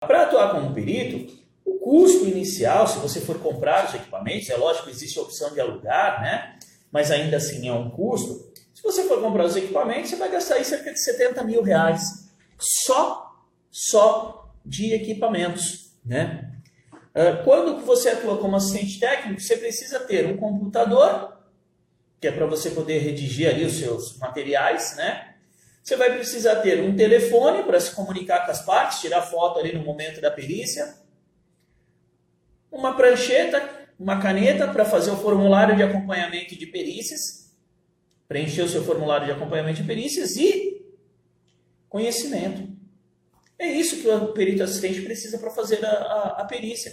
Para atuar como perito, o custo inicial, se você for comprar os equipamentos, é lógico que existe a opção de alugar, né? Mas ainda assim é um custo. Se você for comprar os equipamentos, você vai gastar aí cerca de 70 mil reais só, só de equipamentos, né? Ah, quando você atua como assistente técnico, você precisa ter um computador, que é para você poder redigir ali os seus materiais, né? Você vai precisar ter um telefone para se comunicar com as partes, tirar foto ali no momento da perícia, uma prancheta, uma caneta para fazer o formulário de acompanhamento de perícias, preencher o seu formulário de acompanhamento de perícias e conhecimento. É isso que o perito assistente precisa para fazer a, a, a perícia.